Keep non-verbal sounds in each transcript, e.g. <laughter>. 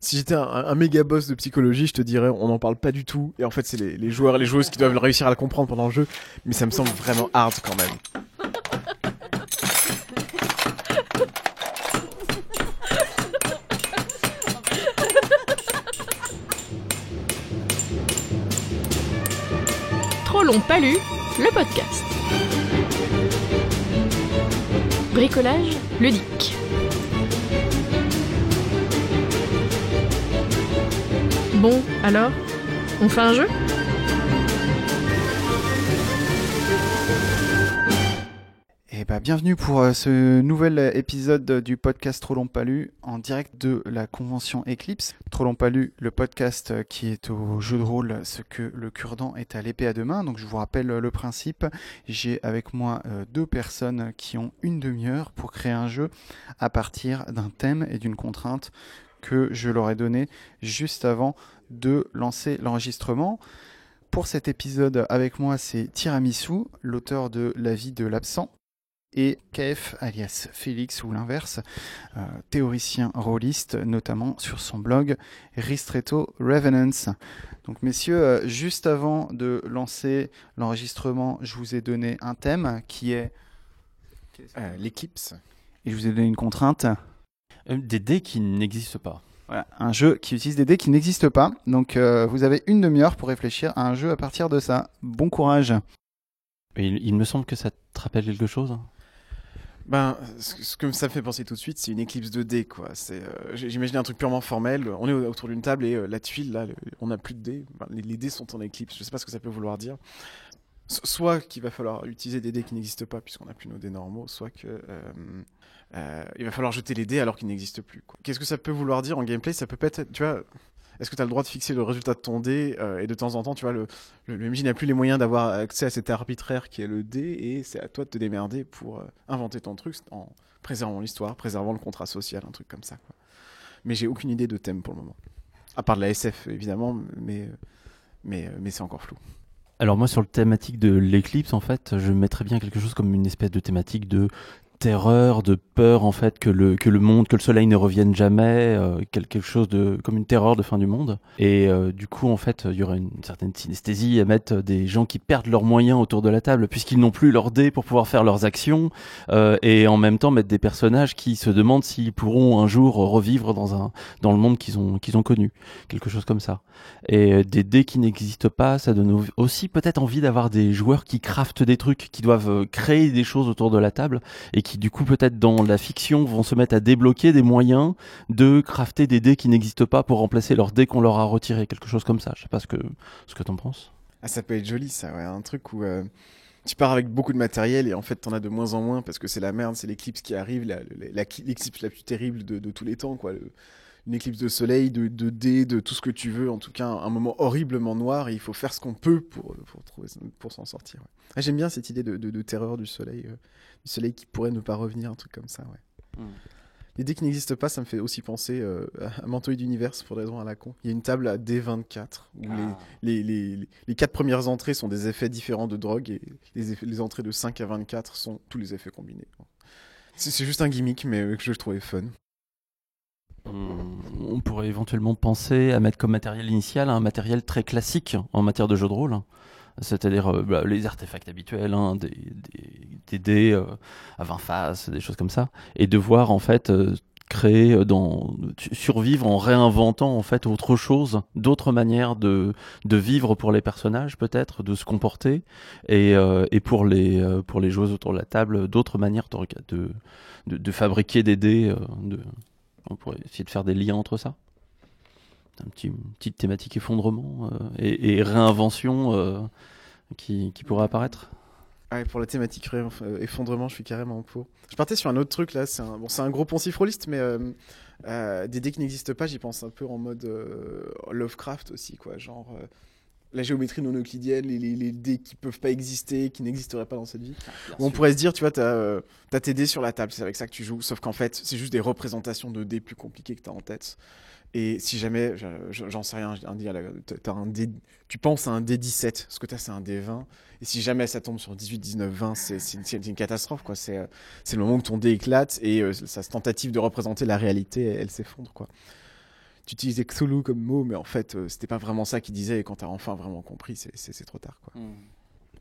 si j'étais un, méga boss de psychologie, je te dirais on n'en parle pas du tout. Et en fait, c'est les, les joueurs et les joueuses qui doivent réussir à le comprendre pendant le jeu. Mais ça me semble vraiment hard quand même. Trop long pas lu, le podcast. Bricolage ludique. Bon, alors, on fait un jeu? Et bah, bienvenue pour euh, ce nouvel épisode du podcast Trop long pas lu en direct de la convention Eclipse. Trop long pas lu, le podcast euh, qui est au jeu de rôle ce que le cure-dent est à l'épée à deux mains. Donc je vous rappelle euh, le principe. J'ai avec moi euh, deux personnes qui ont une demi-heure pour créer un jeu à partir d'un thème et d'une contrainte que je leur ai donné juste avant de lancer l'enregistrement. Pour cet épisode avec moi, c'est Tiramisu, l'auteur de La vie de l'absent et KF alias Félix ou l'inverse, euh, théoricien rôliste, notamment sur son blog Ristretto Revenants. Donc messieurs, euh, juste avant de lancer l'enregistrement, je vous ai donné un thème qui est... Euh, L'éclipse. Et je vous ai donné une contrainte. Euh, Des dés qui n'existent pas. Voilà, un jeu qui utilise des dés qui n'existent pas. Donc euh, vous avez une demi-heure pour réfléchir à un jeu à partir de ça. Bon courage. Il, il me semble que ça te rappelle quelque chose. hein. Ben, ce que ça me fait penser tout de suite, c'est une éclipse de dés, quoi. C'est, euh, j'imagine un truc purement formel. On est au- autour d'une table et euh, la tuile, là, le- on n'a plus de dés. Ben, les, les dés sont en éclipse. Je sais pas ce que ça peut vouloir dire. So- Soit qu'il va falloir utiliser des dés qui n'existent pas puisqu'on n'a plus nos dés normaux, soit que euh, euh, il va falloir jeter les dés alors qu'ils n'existent plus. Qu'est-ce que ça peut vouloir dire en gameplay? Ça peut peut-être, tu vois, est-ce que tu as le droit de fixer le résultat de ton dé euh, et de temps en temps, tu vois, le, le, MJ n'a plus les moyens d'avoir accès à cet arbitraire qui est le dé et c'est à toi de te démerder pour inventer ton truc en préservant l'histoire, préservant le contrat social, un truc comme ça. Mais j'ai aucune idée de thème pour le moment. À part de la SF, évidemment, mais, mais, mais c'est encore flou. Alors moi sur le thématique de l'éclipse en fait, je mettrais bien quelque chose comme une espèce de thématique de terreur, de peur en fait que le que le monde, que le soleil ne revienne jamais, euh, quel- quelque chose de comme une terreur de fin du monde. Et euh, du coup en fait, il y aurait une certaine synesthésie à mettre des gens qui perdent leurs moyens autour de la table puisqu'ils n'ont plus leurs dés pour pouvoir faire leurs actions euh, et en même temps mettre des personnages qui se demandent s'ils pourront un jour revivre dans un dans le monde qu'ils ont qu'ils ont connu, quelque chose comme ça. Et euh, des dés qui n'existent pas, ça donne au- aussi peut-être envie d'avoir des joueurs qui craftent des trucs, qui doivent euh, créer des choses autour de la table et qui du coup peut-être dans la fiction vont se mettre à débloquer des moyens de crafter des dés qui n'existent pas pour remplacer leurs dés qu'on leur a retirés, quelque chose comme ça. Je sais pas ce que ce que t'en penses. Ah, ça peut être joli, ça. Un truc où euh, tu pars avec beaucoup de matériel et en fait, t'en as de moins en moins parce que c'est la merde, c'est l'éclipse qui arrive, la- la- la- l'éclipse la plus terrible de, tous les temps, quoi. Une éclipse de soleil, de, dés, de tout ce que tu veux. En tout cas, un, moment horriblement noir et il faut faire ce qu'on peut pour, pour, pour s'en sortir. Ah, J'aime bien cette idée de terreur du soleil, euh, du soleil qui pourrait ne pas revenir, un truc comme ça, ouais. Les dés qui n'existent pas, ça me fait aussi penser euh, à Mantoï d'univers pour des raisons à la con. Il y a une table à D24 où les, les, les, les quatre premières entrées sont des effets différents de drogue et les, effets- les entrées de 5 à 24 sont tous les effets combinés. C'est c'est juste un gimmick, mais euh, que je trouvais fun. On, on pourrait éventuellement penser à mettre comme matériel initial un matériel très classique en matière de jeu de rôle. C'est-à-dire euh, bah, les artefacts habituels, hein, des, dés euh, à 20 faces, des choses comme ça. Et de voir en fait euh, créer dans survivre en réinventant en fait autre chose, d'autres manières de, de vivre pour les personnages peut-être, de se comporter et, et pour les pour les joueuses autour de la table, d'autres manières de, de, fabriquer des dés, on pourrait essayer de faire des liens entre ça. Un petit, une petite thématique effondrement et, réinvention qui, qui pourrait apparaître. Ah, et pour la thématique euh, effondrement, je suis carrément pour. Je partais sur un autre truc là, c'est un, bon, c'est un gros poncif rôliste, mais euh, euh, des dés qui n'existent pas, j'y pense un peu en mode euh, Lovecraft aussi, quoi. Genre euh, la géométrie non euclidienne, les, les, les dés qui peuvent pas exister, qui n'existeraient pas dans cette vie. Où on pourrait se dire, tu vois, t'as euh, t'as tes dés sur la table, c'est avec ça que tu joues, sauf qu'en fait, c'est juste des représentations de dés plus compliqués que t'as en tête. Et si jamais, je- je- j'en sais rien, un dé dé, tu penses à un dé 17, ce que t'as c'est un dé 20, et si jamais ça tombe sur 18, 19, 20, c'est c'est une, catastrophe, quoi. C'est euh, le moment où ton dé éclate et euh, sa tentative de représenter la réalité, elle, elle s'effondre, quoi. tu utilisais Cthulhu comme mot, mais en fait, euh, c'était pas vraiment ça qu'il disait. Et quand t'as enfin vraiment compris, c'est- trop tard. Quoi.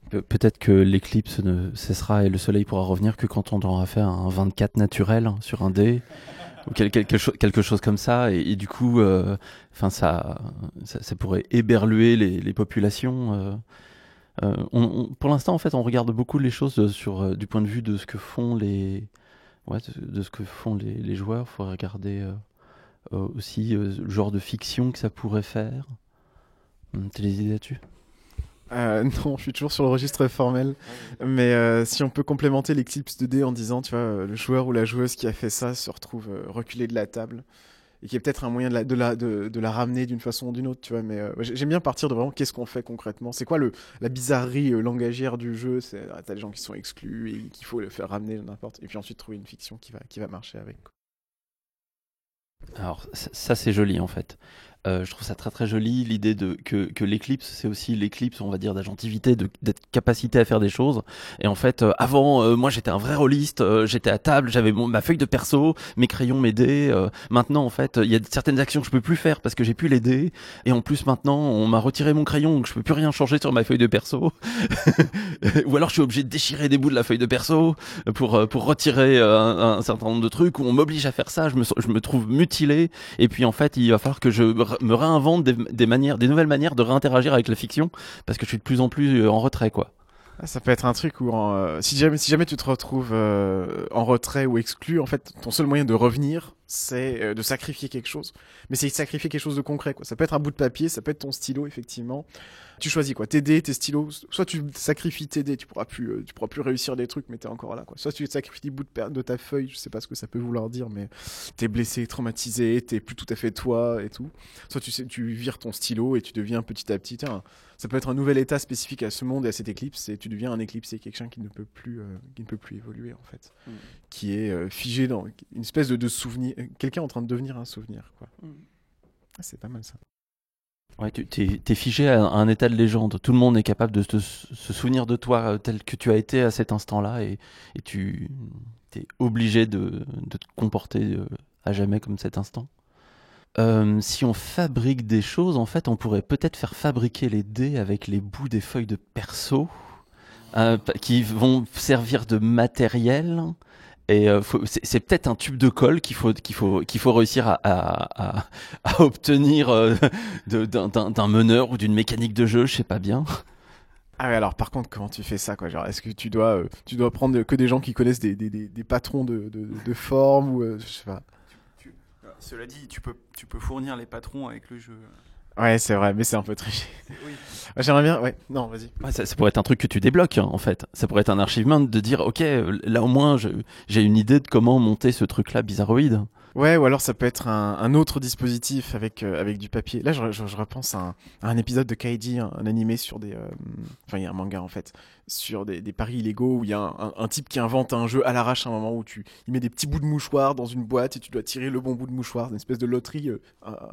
Pe- Peut-être que l'éclipse ne cessera et le soleil pourra revenir que quand on aura fait un 24 naturel sur un dé ou quel- quelque, cho- quelque chose comme ça et, du coup euh, enfin ça, ça pourrait éberluer les, populations euh. Euh, pour l'instant en fait on regarde beaucoup les choses sur du point de vue de ce que font les de, ce que font les, joueurs faut regarder aussi le genre de fiction que ça pourrait faire Hum, t'as des idées là-dessus? Euh, <laughs> non, je suis toujours sur le registre formel. Mais euh, si on peut complémenter l'éclipse 2D en disant, tu vois, le joueur ou la joueuse qui a fait ça se retrouve euh, reculé de la table. Et qu'il y a peut-être un moyen de la, ramener d'une façon ou d'une autre, tu vois. Mais j'ai- j'aime bien partir de vraiment qu'est-ce qu'on fait concrètement? C'est quoi la bizarrerie langagière du jeu? C'est ah, T'as des gens qui sont exclus et qu'il faut le faire ramener n'importe. Et puis ensuite trouver une fiction qui va, qui va marcher avec. Alors ça, c'est joli en fait. Euh, je trouve ça très très joli l'idée de que, que l'éclipse c'est aussi l'éclipse on va dire d'agentivité, d'être capacité à faire des choses. Et en fait euh, avant euh, moi j'étais un vrai rôliste, euh, j'étais à table, j'avais ma feuille de perso, mes crayons, mes dés. euh, maintenant en fait il y a certaines actions que je peux plus faire parce que j'ai plus les dés. Et en plus maintenant on m'a retiré mon crayon donc je peux plus rien changer sur ma feuille de perso. <laughs> Ou alors je suis obligé de déchirer des bouts de la feuille de perso pour euh, pour retirer un, un certain nombre de trucs où on m'oblige à faire ça. Je me je me trouve mutilé et puis en fait, il va falloir que je me réinvente des, manières, des nouvelles manières de réinteragir avec la fiction parce que je suis de plus en plus euh, en retrait, quoi. Ça peut être un truc où, euh, si, jamais, si jamais tu te retrouves euh, en retrait ou exclu, en fait, ton seul moyen de revenir, c'est euh, de sacrifier quelque chose. Mais c'est sacrifier quelque chose de concret, quoi. Ça peut être un bout de papier, ça peut être ton stylo, effectivement. Tu choisis, quoi. Tes dés, tes stylos. Soit tu sacrifies tes dés, tu pourras plus, tu pourras plus réussir des trucs, mais t'es encore là, quoi. Soit tu sacrifies des bouts de, de ta feuille, je sais pas ce que ça peut vouloir dire, mais t'es blessé, traumatisé, t'es plus tout à fait toi et tout. Soit tu tu vires ton stylo et tu deviens petit à petit, tiens, ça peut être un nouvel état spécifique à ce monde et à cette éclipse et tu deviens un éclipsé, quelqu'un qui ne peut plus, euh, qui ne peut plus évoluer en fait, Mm. qui est euh, figé dans une espèce de, de souvenir, euh, quelqu'un en train de devenir un souvenir quoi. Ah, c'est pas mal ça. Ouais, tu t'es, t'es figé à un, état de légende. Tout le monde est capable de te- se souvenir de toi tel que tu as été à cet instant-là et, et tu es obligé de, de te comporter à jamais comme cet instant. Euh, si on fabrique des choses, en fait, on pourrait peut-être faire fabriquer les dés avec les bouts des feuilles de perso euh, qui vont servir de matériel. Et euh, c'est, peut-être un tube de colle qu'il faut, qu'il faut, qu'il faut réussir à, <laughs> obtenir d'un, meneur ou d'une mécanique de jeu, je sais pas bien. Ah ouais, alors par contre comment tu fais ça quoi? Genre est-ce que tu dois, tu dois prendre que des gens qui connaissent des, des, patrons de, de, forme ou je sais pas. Cela dit, tu peux, tu peux fournir les patrons avec le jeu. Ouais c'est vrai, mais c'est un peu triché. Oui. Ouais, J'aimerais bien, ouais, non vas-y. Ouais, ça, ça pourrait être un truc que tu débloques, hein, en fait. Ça pourrait être un archivement de dire, ok, euh, là au moins j'ai une idée de comment monter ce truc-là bizarroïde. Ouais, ou alors ça peut être un, autre dispositif avec, euh, avec du papier. Là, je, repense à un, épisode de Kaiji, un, un animé sur des. euh, Enfin, il y a un manga en fait, sur des, paris illégaux où il y a un, type qui invente un jeu à l'arrache à un moment où tu il met des petits bouts de mouchoir dans une boîte et tu dois tirer le bon bout de mouchoir, une espèce de loterie euh,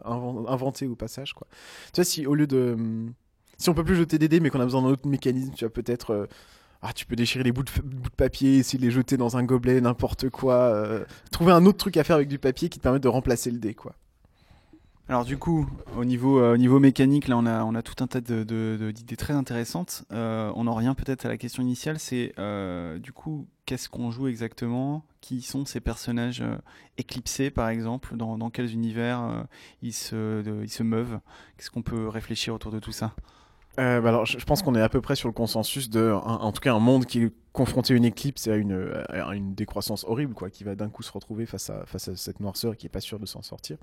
inven- inventée au passage, quoi. Tu vois, si au lieu de. hum, Si on peut plus jeter des dés mais qu'on a besoin d'un autre mécanisme, tu vois, peut-être. Ah, tu peux déchirer les bouts de, papier, essayer de les jeter dans un gobelet, n'importe quoi. euh, trouver un autre truc à faire avec du papier qui te permet de remplacer le dé, quoi. Alors du coup, au niveau, euh, mécanique, là on a, on a tout un tas de- de- d'idées très intéressantes. Euh, on en revient peut-être à la question initiale, c'est du coup, qu'est-ce qu'on joue exactement? Qui sont ces personnages éclipsés par exemple? Dans, dans quels univers ils, se, ils se meuvent? Qu'est-ce qu'on peut réfléchir autour de tout ça? Euh, bah alors, je, je pense qu'on est à peu près sur le consensus de, un- en tout cas, un monde qui à une éclipse et à une, à une décroissance horrible, quoi, qui va d'un coup se retrouver face à, face à cette noirceur et qui est pas sûr de s'en sortir.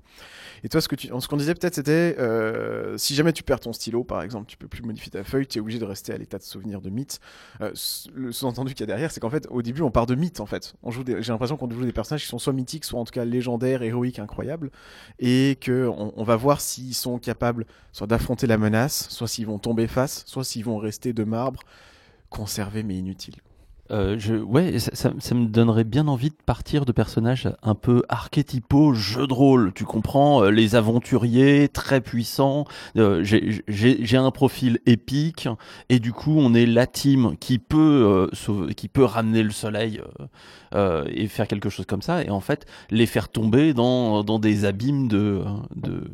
Et toi, ce tu, ce qu'on disait peut-être, c'était, euh, si jamais tu perds ton stylo, par exemple, tu peux plus modifier ta feuille, tu es obligé de rester à l'état de souvenir de mythe. Euh, le sous-entendu qu'il y a derrière, c'est qu'en fait, au début, on part de mythes, en fait. J'ai l'impression qu'on joue des personnages qui sont soit mythiques, soit en tout cas légendaires, héroïques, incroyables, et que on, on va voir s'ils sont capables soit d'affronter la menace, soit s'ils vont tomber face, soit s'ils vont rester de marbre, conservés mais inutiles. Euh, je, ouais, ça, ça- me donnerait bien envie de partir de personnages un peu archétypaux, jeux de rôle. Tu comprends, euh, les aventuriers très puissants. Euh, j'ai- un profil épique et du coup, on est la team qui peut, euh, sauver- qui peut ramener le soleil euh, et faire quelque chose comme ça. Et en fait, les faire tomber dans, dans des abîmes de, de,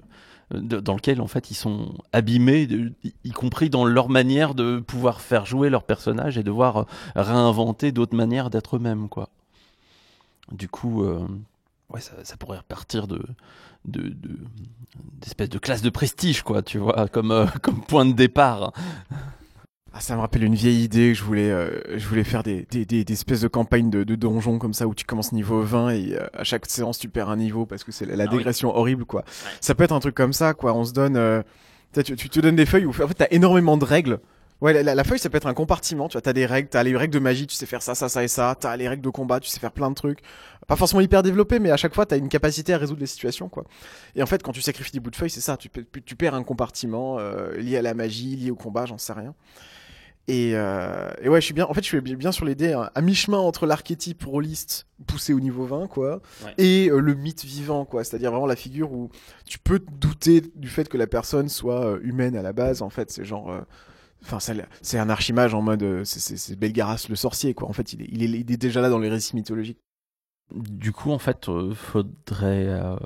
dans lequel en fait ils sont abîmés, y compris dans leur manière de pouvoir faire jouer leur personnage et devoir euh, réinventer d'autres manières d'être eux-mêmes, quoi. Du coup, euh, ouais, ça, pourrait repartir de de- de- d'espèce de, classe de prestige, quoi, tu vois, comme euh, <laughs> comme point de départ. Ah, ça me rappelle une vieille idée je voulais, euh, je voulais faire des, des, des, des espèces de campagnes de, de donjons comme ça où tu commences niveau 20 et euh, à chaque séance tu perds un niveau parce que c'est la, la Ah oui. dégression horrible quoi. Ça peut être un truc comme ça quoi. On se donne, euh, tu, tu, te donnes des feuilles où en fait t'as énormément de règles. Ouais, la, la- la feuille ça peut être un compartiment. Tu vois, t'as des règles, t'as les règles de magie, tu sais faire ça, ça, ça et ça. T'as les règles de combat, tu sais faire plein de trucs. Pas forcément hyper développés, mais à chaque fois t'as une capacité à résoudre les situations quoi. Et en fait, quand tu sacrifies des bouts de feuilles, c'est ça. Tu, tu perds un compartiment euh, lié à la magie, lié au combat, j'en sais rien. Et, euh, et ouais, je suis bien. En fait, je suis bien sur les dés hein, à mi-chemin entre l'archétype rôliste poussé au niveau 20, quoi, Ouais. et euh, le mythe vivant, quoi. C'est-à-dire vraiment la figure où tu peux te douter du fait que la personne soit euh, humaine à la base. En fait, c'est genre. Enfin, c'est- c'est un archimage en mode. euh, c'est- Belgaras le sorcier, quoi. En fait, il est, il, est, il est déjà là dans les récits mythologiques. Du coup, en fait, euh, faudrait, euh,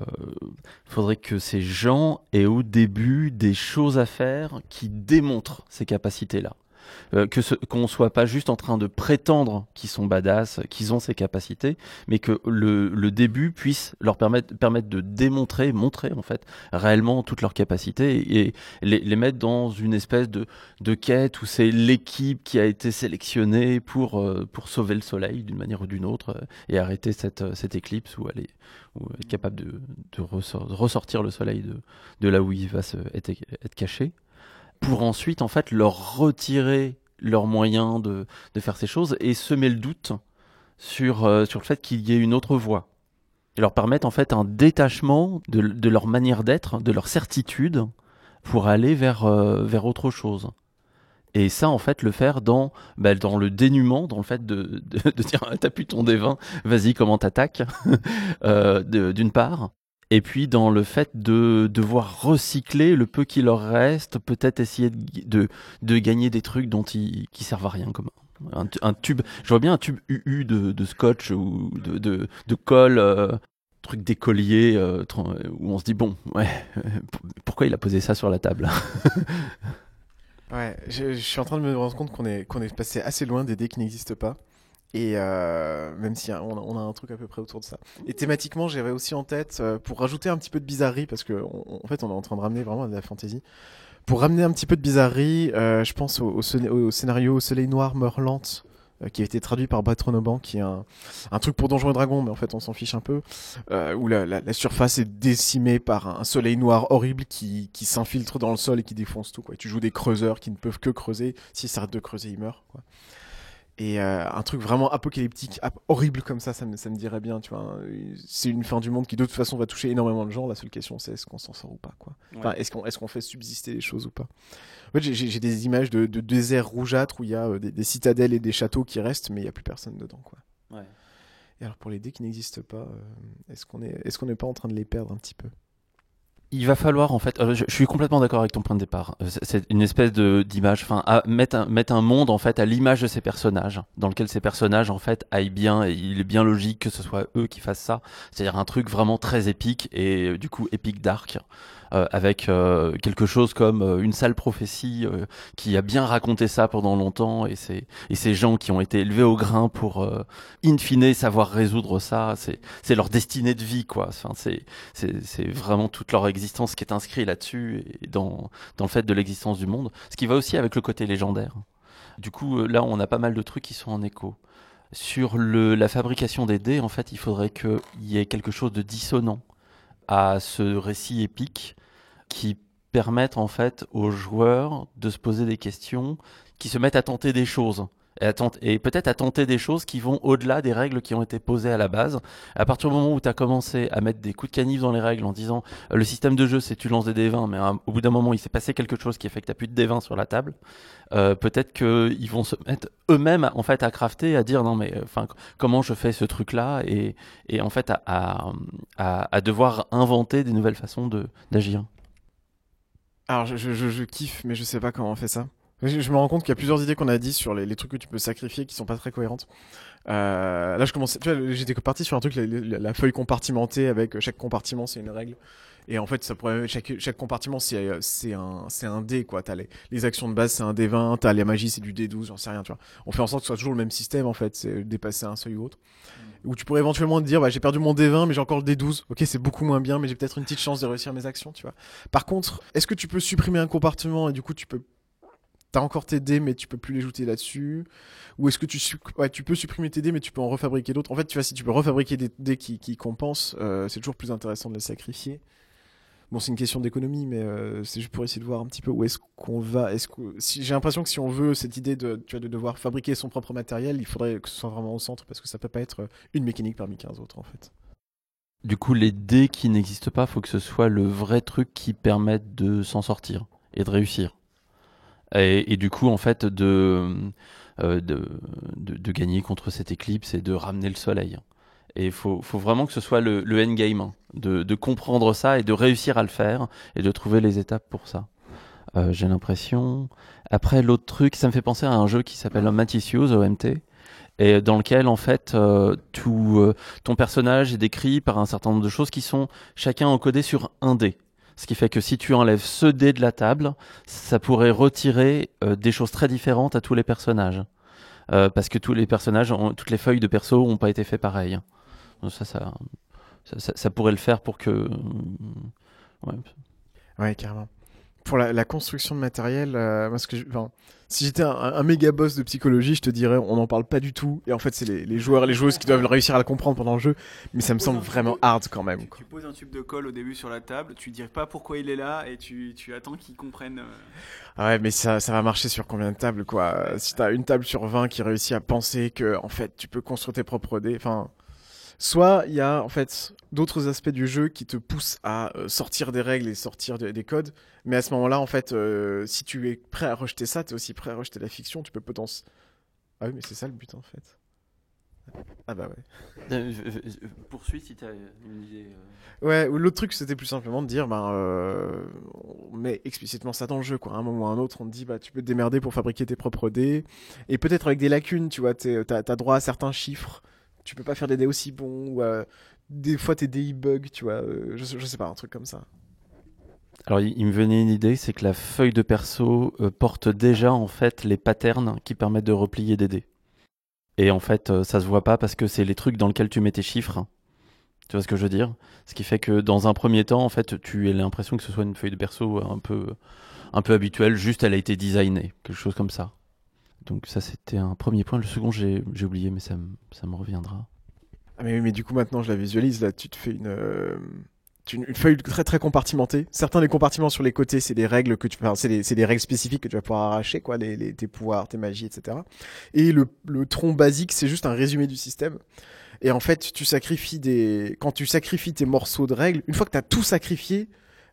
faudrait que ces gens aient au début des choses à faire qui démontrent ces capacités-là. Euh, que qu'on soit pas juste en train de prétendre qu'ils sont badass, qu'ils ont ces capacités, mais que le, début puisse leur permettre, de démontrer, montrer en fait réellement toutes leurs capacités et les, mettre dans une espèce de, de quête où c'est l'équipe qui a été sélectionnée pour, euh, pour sauver le soleil d'une manière ou d'une autre euh, et arrêter cette, euh, cette éclipse où elle est, capable de, de, ressor- de ressortir le soleil de, de là où il va se, être caché, pour ensuite en fait leur retirer leurs moyens de, de faire ces choses et semer le doute sur, euh, sur le fait qu'il y ait une autre voie. Et leur permettre en fait un détachement de, de leur manière d'être, de leur certitude, pour aller vers, euh, vers autre chose. Et ça, en fait, le faire dans, bah, dans le dénuement, dans le fait de, de, de dire t'as plus ton D20, vas-y, comment t'attaques, euh, d'une part. Et puis dans le fait de devoir recycler le peu qui leur reste, peut-être essayer de, de, gagner des trucs dont ils, qui servent à rien, comme un, tu- un tube. Je vois bien un tube UU de, scotch ou de, de, colle, euh, truc d'écolier, euh, où on se dit bon, ouais, <laughs> pourquoi il a posé ça sur la table? <laughs> Ouais, je, je suis en train de me rendre compte qu'on est, qu'on est passé assez loin des dés qui n'existent pas. Et euh, même si on a, on a un truc à peu près autour de ça. Et thématiquement, j'avais aussi en tête, euh, pour rajouter un petit peu de bizarrerie, parce que on- en fait, on est en train de ramener vraiment de la fantaisie. Pour ramener un petit peu de bizarrerie, euh, je pense au, au au scénario Soleil Noir Meurt Lente, euh, qui a été traduit par Batronoban, qui est un, un truc pour Donjons et Dragons, mais en fait, on s'en fiche un peu. euh, où la, la- la surface est décimée par un soleil noir horrible qui, qui s'infiltre dans le sol et qui défonce tout. Quoi. Et tu joues des creuseurs qui ne peuvent que creuser. S'ils s'arrêtent de creuser, ils meurent. Quoi. Et euh, un truc vraiment apocalyptique, ap- horrible comme ça, ça me, ça me dirait bien. Tu vois, c'est une fin du monde qui de toute façon va toucher énormément de gens. La seule question, c'est est-ce qu'on s'en sort ou pas. Quoi. Enfin, est-ce qu'on est qu'on fait subsister les choses ou pas En fait, j'ai- des images de, de déserts rougeâtres où il y a euh, des, des citadelles et des châteaux qui restent, mais il n'y a plus personne dedans. Quoi. Et alors pour les dés qui n'existent pas, euh, est-ce qu'on est, est-ce qu'on n'est pas en train de les perdre un petit peu? Il va falloir en fait, euh, je, je suis complètement d'accord avec ton point de départ. Euh, c'est- une espèce de d'image, enfin, mettre un, mettre un monde en fait à l'image de ces personnages, dans lequel ces personnages en fait aillent bien et il est bien logique que ce soit eux qui fassent ça. C'est-à-dire un truc vraiment très épique et euh, du coup épique dark. Euh, avec euh, quelque chose comme euh, une sale prophétie qui a bien raconté ça pendant longtemps et c'est et ces gens qui ont été élevés au grain pour in fine savoir résoudre ça c'est leur destinée de vie quoi enfin c'est vraiment toute leur existence qui est inscrite là-dessus et dans, dans le fait de l'existence du monde. Ce qui va aussi avec le côté légendaire. Du coup, là, on a pas mal de trucs qui sont en écho. Sur le, la fabrication des dés, en fait, il faudrait qu'il y ait quelque chose de dissonant à ce récit épique qui permette en fait aux joueurs de se poser des questions, qui se mettent à tenter des choses. Et, peut-être à tenter des choses qui vont au-delà des règles qui ont été posées à la base. À partir du moment où tu as commencé à mettre des coups de canif dans les règles en disant euh, le système de jeu c'est tu lances des D20, mais euh, au bout d'un moment il s'est passé quelque chose qui fait que tu plus de D20 sur la table, euh, peut-être qu'ils vont se mettre eux-mêmes en fait à crafter, à dire non mais euh, enfin comment je fais ce truc là et, en fait à, devoir inventer des nouvelles façons d'agir. Alors je, kiffe, mais je sais pas comment on fait ça. Je, me rends compte qu'il y a plusieurs idées qu'on a dit sur les, trucs que tu peux sacrifier qui sont pas très cohérentes. Euh, là, je commençais, tu vois, j'étais parti sur un truc, la, feuille compartimentée avec chaque compartiment, c'est une règle. Et en fait, ça pourrait, chaque, chaque compartiment, c'est euh, un, un dé, quoi. T'as les, les actions de base, c'est un D20, t'as les magies, c'est du D12, j'en sais rien, tu vois. On fait en sorte que ce soit toujours le même système, en fait, c'est dépasser un seuil ou autre. Où tu pourrais éventuellement te dire, bah, j'ai perdu mon D20, mais j'ai encore le D12. Ok, c'est beaucoup moins bien, mais j'ai peut-être une petite chance de réussir mes actions, tu vois. Par contre, est-ce que tu peux supprimer un compartiment et du coup, tu peux T'as encore tes dés, mais tu peux plus les ajouter là-dessus? Ou est-ce que tu, su- ouais, tu peux supprimer tes dés, mais tu peux en refabriquer d'autres? En fait, tu vois, si tu peux refabriquer des dés qui, qui compensent, euh, c'est toujours plus intéressant de les sacrifier. Bon, c'est une question d'économie, mais euh, c'est juste pour essayer de voir un petit peu où est-ce qu'on va. Est-ce que si j'ai l'impression que si on veut cette idée de, devoir fabriquer son propre matériel, il faudrait que ce soit vraiment au centre parce que ça peut pas être une mécanique parmi 15 autres en fait. Du coup, les dés qui n'existent pas, faut que ce soit le vrai truc qui permette de s'en sortir et de réussir. Et, du coup, en fait, euh, de, de, de gagner contre cette éclipse et de ramener le soleil. Et il faut, faut vraiment que ce soit le, le endgame, hein, de, de comprendre ça et de réussir à le faire et de trouver les étapes pour ça. Euh, J'ai l'impression. Après, l'autre truc, ça me fait penser à un jeu qui s'appelle Matisius, OMT, et dans lequel, en fait, euh, tout, euh, ton personnage est décrit par un certain nombre de choses qui sont chacun encodées sur un dé. Ce qui fait que si tu enlèves ce dé de la table, ça pourrait retirer euh, des choses très différentes à tous les personnages. Euh, parce que tous les personnages, ont- toutes les feuilles de perso n'ont pas été fait pareil. Ça, ça, ça, pourrait le faire pour que. euh, ouais. Ouais, carrément. Pour la, la construction de matériel, euh, parce que je- enfin, si j'étais un, un méga boss de psychologie, je te dirais on n'en parle pas du tout. Et en fait, c'est les, les joueurs et les joueuses qui doivent réussir à le comprendre pendant le jeu. Mais ça me semble tube vraiment de- hard quand même. Tu, quoi. tu poses un tube de colle au début sur la table, tu dis pas pourquoi il est là et tu, tu attends qu'il comprenne. euh, Ah ouais, mais ça, ça va marcher sur combien de tables, quoi Euh, Si t'as une table sur 20 qui réussit à penser que, en fait, tu peux construire tes propres dés, enfin... Soit il y a, en fait, d'autres aspects du jeu qui te poussent à euh, sortir des règles et sortir de- des codes, mais à ce moment-là, en fait, euh, si tu es prêt à rejeter ça, t'es aussi prêt à rejeter la fiction, tu peux potentiellement... Ah oui, mais c'est ça le but, en fait. Ah bah ouais. Euh, poursuis si tu as une idée. Ouais, ou l'autre truc, c'était plus simplement de dire, euh, on met explicitement ça dans le jeu, quoi. À un moment ou à un autre, on te dit, bah, tu peux te démerder pour fabriquer tes propres dés. Et peut-être avec des lacunes, tu vois, t'as as droit à certains chiffres. Tu peux pas faire des dés aussi bons, ou euh, des fois tes dés bug, tu vois. euh, je, je sais pas, un truc comme ça. Alors, il, me venait une idée, c'est que la feuille de perso euh, porte déjà en fait les patterns qui permettent de replier des dés. Et en fait, ça se voit pas parce que c'est les trucs dans lesquels tu mets tes chiffres. Tu vois ce que je veux dire? Ce qui fait que dans un premier temps, en fait, tu as l'impression que ce soit une feuille de perso un peu, un peu habituelle, juste elle a été designée, quelque chose comme ça. Donc ça, c'était un premier point. Le second, j'ai oublié, mais ça, me- ça me reviendra. Ah, mais, mais du coup, maintenant, je la visualise, là, tu te fais une. euh, une feuille très très compartimentée. Certains des compartiments sur les côtés, c'est des règles que tu, c'est des, règles spécifiques que tu vas pouvoir arracher, quoi, les, tes pouvoirs, tes magies, etc. Et le, le tronc basique, c'est juste un résumé du système. Et en fait, tu sacrifies des, quand tu sacrifies tes morceaux de règles, une fois que tu as tout sacrifié,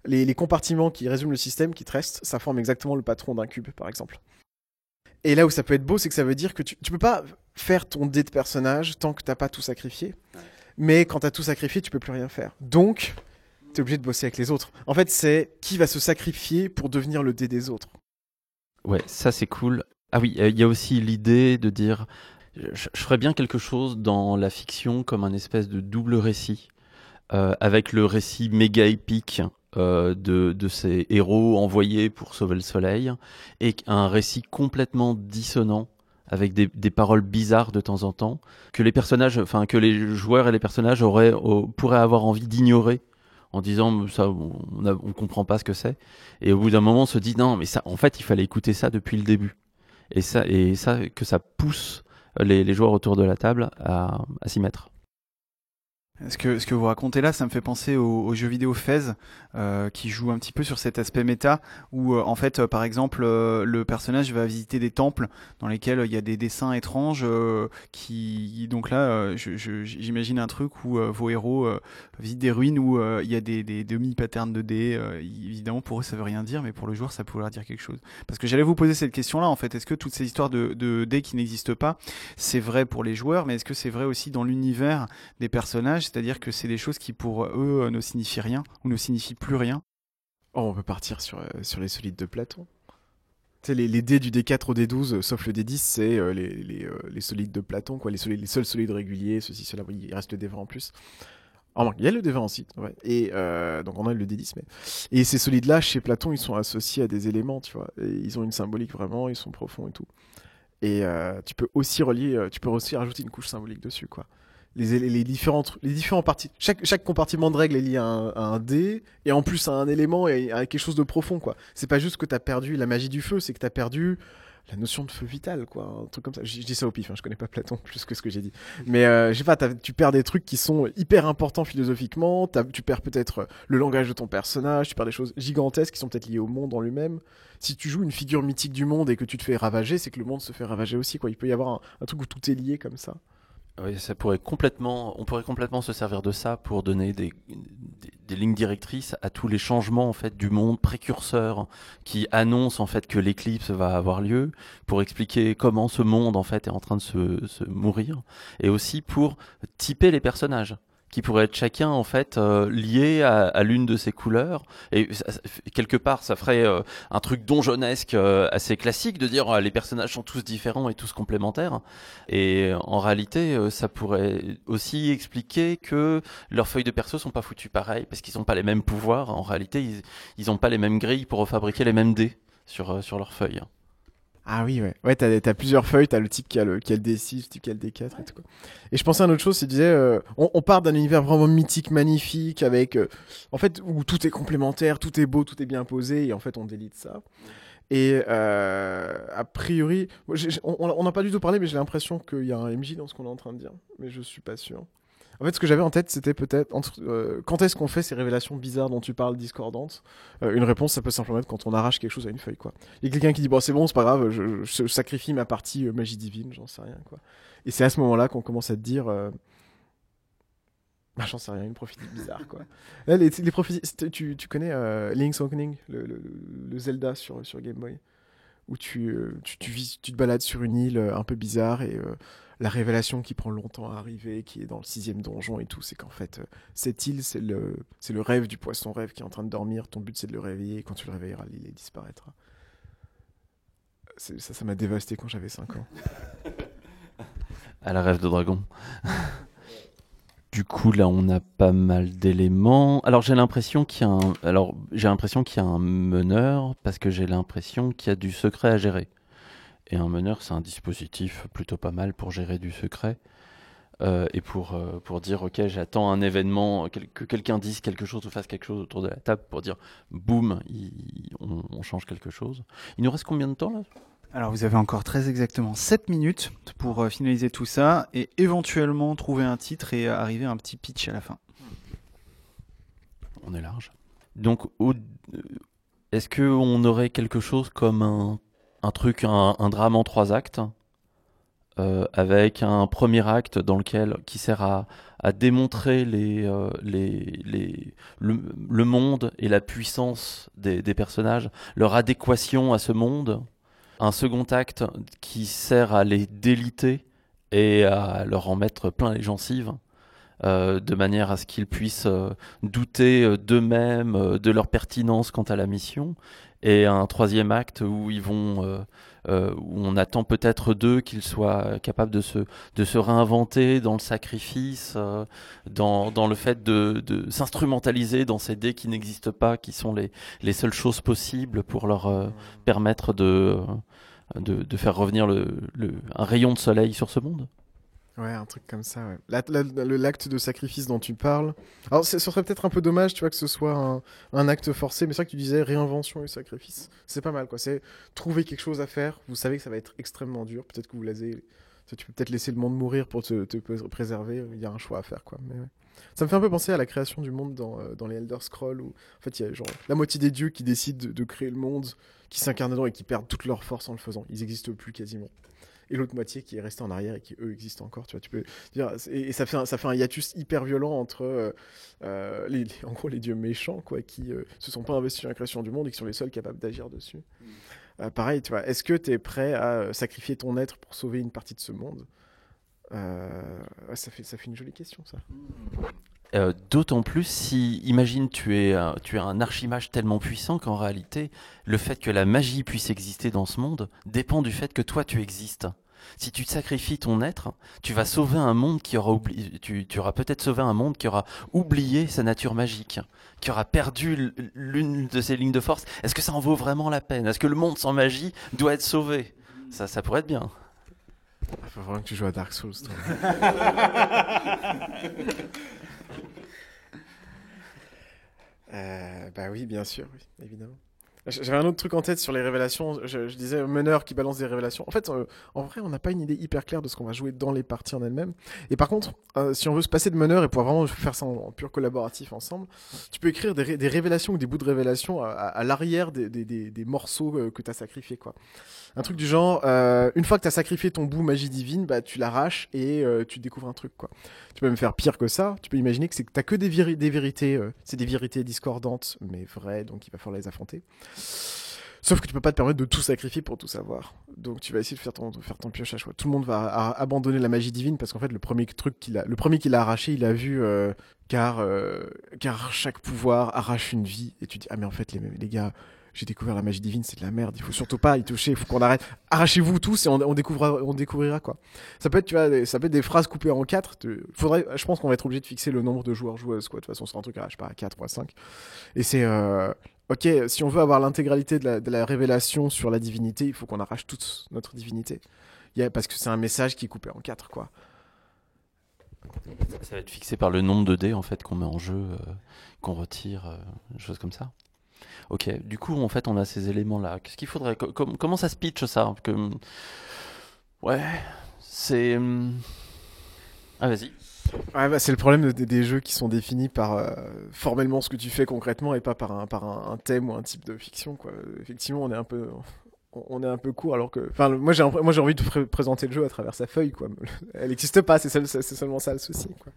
les, les compartiments qui résument le système, qui te restent, ça forme exactement le patron d'un cube, par exemple. Et là où ça peut être beau, c'est que ça veut dire que tu, tu peux pas faire ton dé de personnage tant que t'as pas tout sacrifié. Mais quand t'as tout sacrifié, tu peux plus rien faire. Donc, t'es obligé de bosser avec les autres. En fait, c'est qui va se sacrifier pour devenir le dé des autres. Ouais, ça c'est cool. Ah oui, euh, il y a aussi l'idée de dire, je, je ferais bien quelque chose dans la fiction comme un espèce de double récit, euh, avec le récit méga épique euh, de, de ces héros envoyés pour sauver le soleil, et un récit complètement dissonant, avec des, des paroles bizarres de temps en temps, que les personnages, enfin que les joueurs et les personnages auraient, au- pourraient avoir envie d'ignorer. En disant ça, on, a- on comprend pas ce que c'est. Et au bout d'un moment, on se dit non, mais ça, en fait, il fallait écouter ça depuis le début. Et ça, et ça, que ça pousse les, les joueurs autour de la table à, à s'y mettre. Ce que, vous racontez là, ça me fait penser au, au jeu vidéo Fez, euh, qui joue un petit peu sur cet aspect méta, où euh, en fait, euh, par exemple, le personnage va visiter des temples dans lesquels il y a des dessins étranges, qui donc là, j'imagine un truc où vos héros visitent des ruines où il y a des, demi-patterns de dés. évidemment, pour eux, ça veut rien dire, mais pour le joueur, ça leur dire quelque chose. Parce que j'allais vous poser cette question-là, en fait, est-ce que toutes ces histoires de dés qui n'existent pas, c'est vrai pour les joueurs, mais est-ce que c'est vrai aussi dans l'univers des personnages, c'est-à-dire que c'est des choses qui pour eux euh, ne signifient rien ou ne signifient plus rien. Oh, on peut partir sur, euh, sur les solides de Platon. les, les dés du D4 au D12, euh, sauf le D10, c'est les, les, les solides de Platon, quoi, les, solides, les seuls solides réguliers, ceci, cela, il reste le D20 en plus. Oh, il y a le D20 aussi. Et donc on a le D10, mais. Et ces solides-là, chez Platon, ils sont associés à des éléments, tu vois. Ils ont une symbolique vraiment, ils sont profonds et tout. Et tu peux aussi relier, tu peux aussi rajouter une couche symbolique dessus, quoi. Les, différentes, les différents parties, chaque, chaque compartiment de règle est lié à un, un dé, et en plus à un élément et à quelque chose de profond, quoi. C'est pas juste que t'as perdu la magie du feu, c'est que t'as perdu la notion de feu vital, quoi. Un truc comme ça. Je, dis ça au pif, hein, je connais pas Platon <laughs> plus que ce que j'ai dit. Mais euh, je sais pas, tu perds des trucs qui sont hyper importants philosophiquement, tu perds peut-être le langage de ton personnage, tu perds des choses gigantesques qui sont peut-être liées au monde en lui-même. Si tu joues une figure mythique du monde et que tu te fais ravager, c'est que le monde se fait ravager aussi, quoi. Il peut y avoir un, un truc où tout est lié comme ça. Oui, ça pourrait complètement, on pourrait complètement se servir de ça pour donner des, des, lignes directrices à tous les changements en fait du monde précurseur qui annoncent en fait que l'éclipse va avoir lieu, pour expliquer comment ce monde en fait est en train de se mourir, et aussi pour typer les personnages qui pourraient être chacun en fait euh, lié à, l'une de ces couleurs et quelque part ça ferait euh, un truc donjonesque euh, assez classique de dire euh, les personnages sont tous différents et tous complémentaires et en réalité, ça pourrait aussi expliquer que leurs feuilles de perso sont pas foutues pareil parce qu'ils n'ont pas les mêmes pouvoirs. En réalité, ils, n'ont pas les mêmes grilles pour refabriquer les mêmes dés sur, sur leurs feuilles. Ah oui, ouais. Ouais, t'as, t'as plusieurs feuilles, t'as le type qui a le, qui le D6, le type qui a le D4 et tout quoi. Et je pensais à une autre chose, c'est disais, euh, on, on part d'un univers vraiment mythique, magnifique, avec, euh, en fait, où tout est complémentaire, tout est beau, tout est bien posé, et en fait, on délite ça. Et euh, a priori, on n'a pas du tout parlé, mais j'ai l'impression qu'il y a un MJ dans ce qu'on est en train de dire, mais je suis pas sûr. En fait, ce que j'avais en tête, c'était peut-être euh, quand est-ce qu'on fait ces révélations bizarres dont tu parles, discordantes? Euh, une réponse, ça peut simplement être quand on arrache quelque chose à une feuille, quoi. Il y a quelqu'un qui dit bon c'est bon c'est pas grave je, sacrifie ma partie euh, magie divine j'en sais rien quoi et c'est à ce moment-là qu'on commence à te dire bah, <laughs> j'en sais rien une prophétie bizarre quoi les, les tu, connais Link's Awakening le, Zelda sur, Game Boy? Où tu, tu, tu, vis- tu te balades sur une île un peu bizarre et la révélation qui prend longtemps à arriver, qui est dans le sixième donjon et tout, c'est qu'en fait, euh, cette île, c'est le, le rêve du poisson rêve qui est en train de dormir. Ton but, c'est de le réveiller. Et quand tu le réveilleras, l'île disparaîtra. Ça, ça m'a dévasté quand j'avais 5 ans. <laughs> À la rêve de dragon. Du coup, là, on a pas mal d'éléments. Alors, j'ai l'impression qu'il y a un meneur parce que j'ai l'impression qu'il y a du secret à gérer. Et un meneur, c'est un dispositif plutôt pas mal pour gérer du secret euh, et pour, euh, pour dire, ok, j'attends un événement, quel- que quelqu'un dise quelque chose ou fasse quelque chose autour de la table pour dire, boum, il- on, on change quelque chose. Il nous reste combien de temps là? Alors vous avez encore très exactement 7 minutes pour euh, finaliser tout ça et éventuellement trouver un titre et arriver à un petit pitch à la fin. On est large. Donc, est-ce qu'on aurait quelque chose comme un, un truc, un, drame en trois actes, euh, avec un premier acte dans lequel qui sert à, démontrer euh, le, monde et la puissance des, personnages, leur adéquation à ce monde. Un second acte qui sert à les déliter et à leur en mettre plein les gencives. euh, de manière à ce qu'ils puissent douter d'eux-mêmes, de leur pertinence quant à la mission, et un troisième acte où ils vont, euh, euh, où on attend peut-être d'eux qu'ils soient capables de se, de se réinventer dans le sacrifice, euh, dans, dans le fait de, de s'instrumentaliser dans ces dés qui n'existent pas, qui sont les, les seules choses possibles pour leur euh, permettre de, de, de faire revenir le, le, un rayon de soleil sur ce monde. Ouais, un truc comme ça, ouais. L'acte de sacrifice dont tu parles. Alors, ce serait peut-être un peu dommage, tu vois, que ce soit un, un acte forcé, mais c'est vrai que tu disais réinvention et sacrifice. C'est pas mal, quoi. C'est trouver quelque chose à faire. Vous savez que ça va être extrêmement dur. Peut-être que vous l'avez. Tu peux peut-être laisser le monde mourir pour te, te pr- préserver. Il y a un choix à faire, quoi. Mais. Ça me fait un peu penser à la création du monde dans, euh, dans les Elder Scrolls, où en fait il y a genre la moitié des dieux qui décident de, de créer le monde, qui s'incarnent dedans et qui perdent toute leur force en le faisant. Ils n'existent plus quasiment et l'autre moitié qui est restée en arrière et qui eux existent encore tu vois tu peux dire et, et ça fait un, ça fait un hiatus hyper violent entre euh, euh, les, les- en gros les dieux méchants quoi qui euh, se sont pas investis dans la création du monde et qui sont les seuls capables d'agir dessus. Euh, pareil tu vois est-ce que tu es prêt à sacrifier ton être pour sauver une partie de ce monde? Ça fait ça fait une jolie question ça Euh, D'autant plus si, imagine, tu es, un- tu es un archimage tellement puissant qu'en réalité, le fait que la magie puisse exister dans ce monde dépend du fait que toi, tu existes. Si tu sacrifies ton être, tu vas sauver un monde qui aura oublié, tu, tu auras peut-être sauvé un monde qui aura oublié sa nature magique, qui aura perdu l'une de ses lignes de force. Est-ce que ça en vaut vraiment la peine? Est-ce que le monde sans magie doit être sauvé? Ça, ça pourrait être bien. Il faut vraiment que tu joues à Dark Souls. toi. <laughs> Euh, bah oui, bien sûr, oui, évidemment. J'avais un autre truc en tête sur les révélations. Je, disais meneur qui balance des révélations. En fait, euh, en vrai, on n'a pas une idée hyper claire de ce qu'on va jouer dans les parties en elles-mêmes. Et par contre, euh, si on veut se passer de meneur et pouvoir vraiment faire ça en, pur collaboratif ensemble, tu peux écrire des, ré- des révélations ou des bouts de révélations à, l'arrière des, morceaux euh, que tu as sacrifiés. Quoi. Un truc du genre, une fois que tu as sacrifié ton bout magie divine, bah, tu l'arraches et tu découvres un truc. Quoi. Tu peux même faire pire que ça. Tu peux imaginer que tu que des, véri- des vérités. c'est des vérités discordantes, mais vraies, donc il va falloir les affronter. Sauf que tu peux pas te permettre de tout sacrifier pour tout savoir. Donc tu vas essayer de faire ton, faire ton pioche à choix. Tout le monde va abandonner la magie divine parce qu'en fait le premier truc qu'il a, le premier qu'il a arraché, il a vu euh, car euh, car chaque pouvoir arrache une vie et tu dis ah mais en fait les, les gars j'ai découvert la magie divine, c'est de la merde. Il faut surtout pas y toucher. Il faut qu'on arrête. Arrachez-vous tous et on, découvrira, on découvrira quoi. Ça peut être, tu vois, ça peut être des phrases coupées en quatre. Faudrait, je pense qu'on va être obligé de fixer le nombre de joueurs joueuses quoi. De toute façon, c'est un truc à, pas, à 4 ou à 5 Et c'est, euh, ok, si on veut avoir l'intégralité de la, de la révélation sur la divinité, il faut qu'on arrache toute notre divinité. Il y a- parce que c'est un message qui est coupé en quatre quoi. Ça va être fixé par le nombre de dés en fait qu'on met en jeu, euh, qu'on retire, euh, des choses comme ça. Ok, du coup en fait on a ces éléments là. Qu'est-ce qu'il faudrait co- com- Comment ça se pitch ça? Que... Ouais, c'est. hum, Ah vas-y. Ouais, bah, c'est le problème de- des jeux qui sont définis par euh, formellement ce que tu fais concrètement et pas par un, par un, un thème ou un type de fiction. Quoi. Effectivement, on est un peu, on est un peu court alors que, enfin, moi j'ai, moi j'ai envie de pré- présenter le jeu à travers sa feuille. Quoi. <laughs> Elle n'existe pas, c'est, seul- c'est seulement ça le souci. Quoi.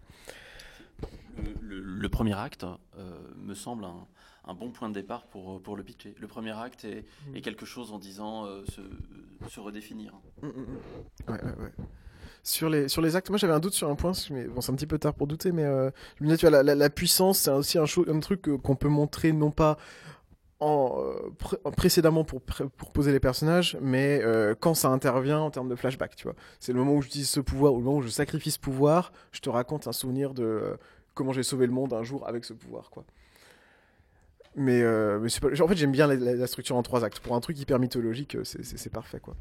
Le, premier acte euh, me semble un, un bon point de départ pour, pour le pitcher. Le premier acte est, est quelque chose en disant euh, se, se redéfinir. Mm, mm, mm. Ouais, ouais, ouais. Sur les, sur les actes, moi j'avais un doute sur un point, mais bon, c'est un petit peu tard pour douter, mais euh, tu vois, la, la- puissance, c'est aussi un, truc qu'on peut montrer non pas en, euh, pré- en précédemment pour, pour poser les personnages, mais euh, quand ça intervient en termes de flashback, tu vois. C'est le moment où j'utilise ce pouvoir, ou le moment où je sacrifie ce pouvoir, je te raconte un souvenir de comment j'ai sauvé le monde un jour avec ce pouvoir, quoi. Mais, mais en fait, j'aime bien la, structure en trois actes. Pour un truc hyper mythologique, c'est parfait, quoi.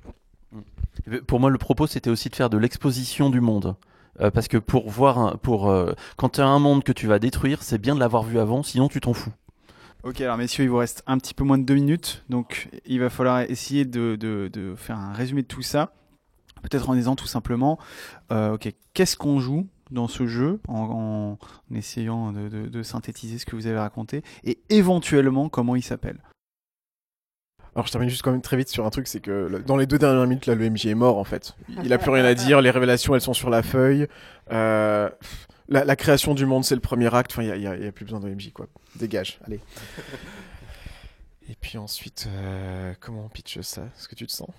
Pour moi, le propos, c'était aussi de faire de l'exposition du monde. Euh, parce que pour voir, pour euh, quand tu as un monde que tu vas détruire, c'est bien de l'avoir vu avant, sinon tu t'en fous. Ok, alors messieurs, il vous reste un petit peu moins de deux minutes, donc il va falloir essayer de, faire un résumé de tout ça. Peut-être en disant tout simplement, euh, ok, qu'est-ce qu'on joue dans ce jeu, en, essayant de synthétiser ce que vous avez raconté, et éventuellement comment il s'appelle. Alors je termine juste quand même très vite sur un truc, c'est que dans les deux dernières minutes, là, le est mort en fait. Il a plus rien à dire, les révélations elles sont sur la feuille. Euh, la, création du monde c'est le premier acte, enfin il y a, plus besoin de quoi. Dégage, allez. Et puis ensuite, euh, comment on pitch ça? Est-ce que tu te sens?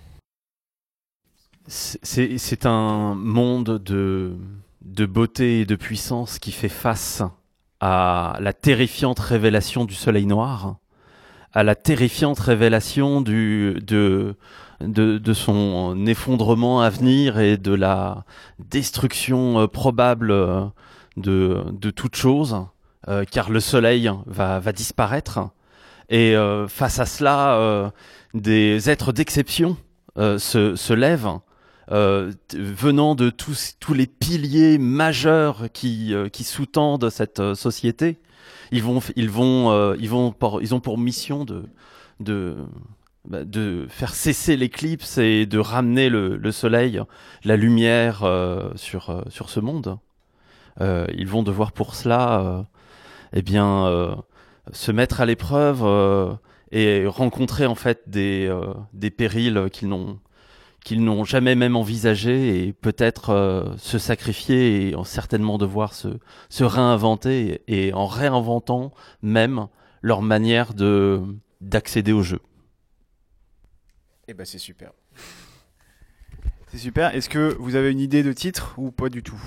C'est un monde de, de beauté et de puissance qui fait face à la terrifiante révélation du soleil noir, à la terrifiante révélation du, de, son effondrement à venir et de la destruction euh, probable euh, de, de toute chose, euh, car le soleil va, disparaître. Et face à cela, des êtres d'exception se, lèvent venant de tous, tous les piliers majeurs qui, qui sous-tendent cette société, ils vont, ils vont, euh, ils vont, ils ont pour mission bah, de faire cesser l'éclipse et de ramener le, le soleil, la lumière euh, sur, euh, sur ce monde. Ils vont devoir pour cela, eh bien, se mettre à l'épreuve et rencontrer en fait des, des périls qu'ils n'ont qu'ils n'ont jamais même envisagé et peut-être euh, se sacrifier et en certainement devoir se, se réinventer et, et en réinventant même leur manière de d'accéder au jeu. Eh ben c'est super. C'est super. Est-ce que vous avez une idée de titre ou pas du tout?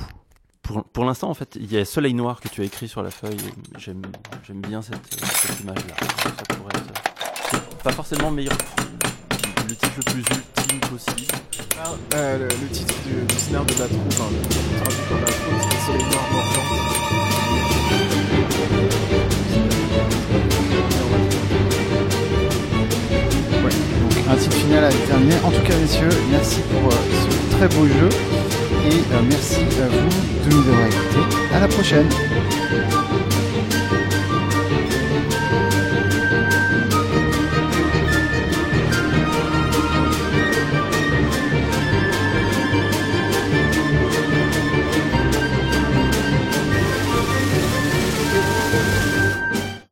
Pour, pour l'instant, en fait, il y a Soleil Noir que tu as écrit sur la feuille. J'aime, j'aime bien cette, cette image-là. Ça pourrait être pas forcément meilleur, le titre le plus ultime possible. Euh, le, le titre du, du scénario de la troupe, enfin, le traduit comme la troupe, c'est Soleil Noir Morgan. Ouais, donc un titre final à terminer. En tout cas, messieurs, merci pour euh, ce très beau jeu et euh, merci à vous de nous avoir écoutés. À la prochaine.